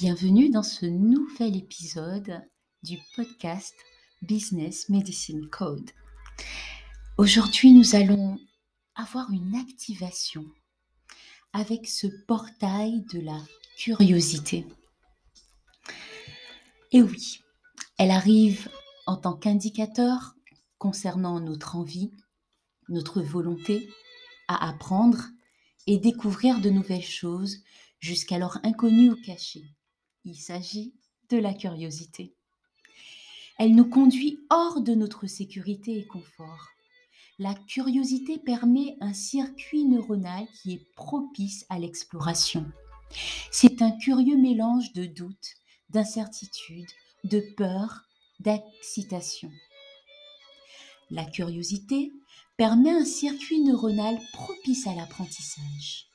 Bienvenue dans ce nouvel épisode du podcast Business Medicine Code. Aujourd'hui, nous allons avoir une activation avec ce portail de la curiosité. Et oui, elle arrive en tant qu'indicateur concernant notre envie, notre volonté à apprendre et découvrir de nouvelles choses jusqu'alors inconnues ou cachées. Il s'agit de la curiosité. Elle nous conduit hors de notre sécurité et confort. La curiosité permet un circuit neuronal qui est propice à l'exploration. C'est un curieux mélange de doute, d'incertitude, de peur, d'excitation. La curiosité permet un circuit neuronal propice à l'apprentissage.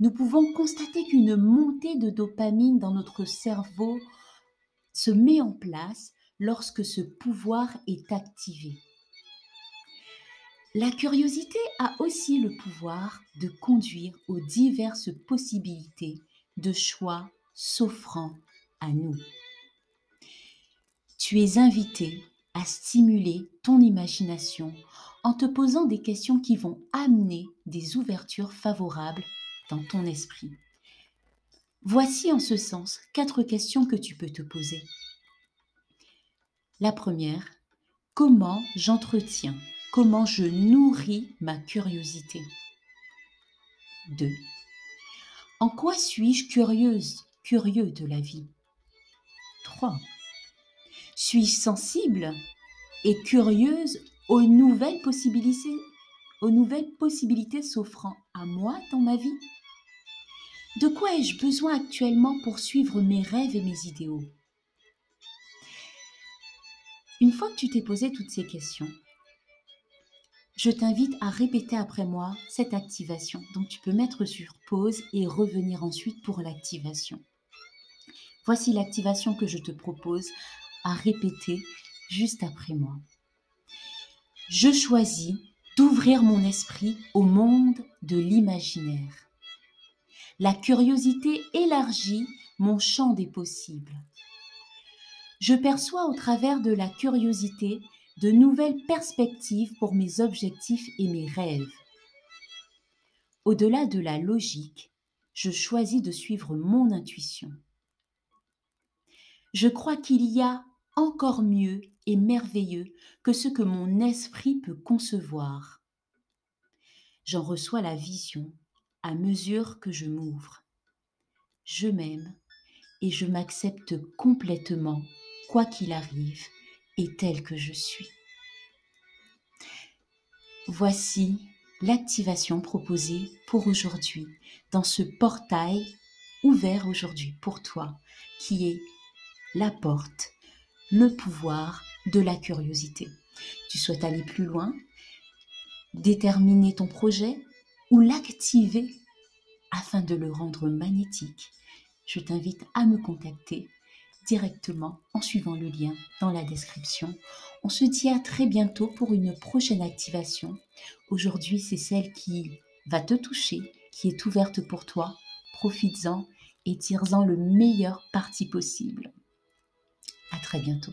Nous pouvons constater qu'une montée de dopamine dans notre cerveau se met en place lorsque ce pouvoir est activé. La curiosité a aussi le pouvoir de conduire aux diverses possibilités de choix s'offrant à nous. Tu es invité à stimuler ton imagination en te posant des questions qui vont amener des ouvertures favorables dans ton esprit. Voici en ce sens quatre questions que tu peux te poser. La première, comment j'entretiens, comment je nourris ma curiosité? 2. En quoi suis-je curieuse, curieux de la vie? 3. Suis-je sensible et curieuse aux nouvelles possibilités, aux nouvelles possibilités s'offrant à moi dans ma vie? De quoi ai-je besoin actuellement pour suivre mes rêves et mes idéaux? Une fois que tu t'es posé toutes ces questions, je t'invite à répéter après moi cette activation. Donc tu peux mettre sur pause et revenir ensuite pour l'activation. Voici l'activation que je te propose à répéter juste après moi. Je choisis d'ouvrir mon esprit au monde de l'imaginaire. La curiosité élargit mon champ des possibles. Je perçois au travers de la curiosité de nouvelles perspectives pour mes objectifs et mes rêves. Au-delà de la logique, je choisis de suivre mon intuition. Je crois qu'il y a encore mieux et merveilleux que ce que mon esprit peut concevoir. J'en reçois la vision à mesure que je m'ouvre. Je m'aime et je m'accepte complètement, quoi qu'il arrive, et tel que je suis. Voici l'activation proposée pour aujourd'hui dans ce portail ouvert aujourd'hui pour toi qui est la porte le pouvoir de la curiosité. Tu souhaites aller plus loin, déterminer ton projet ou l'activer afin de le rendre magnétique. Je t'invite à me contacter directement en suivant le lien dans la description. On se dit à très bientôt pour une prochaine activation. Aujourd'hui, c'est celle qui va te toucher, qui est ouverte pour toi. Profites-en et tire-en le meilleur parti possible. À très bientôt.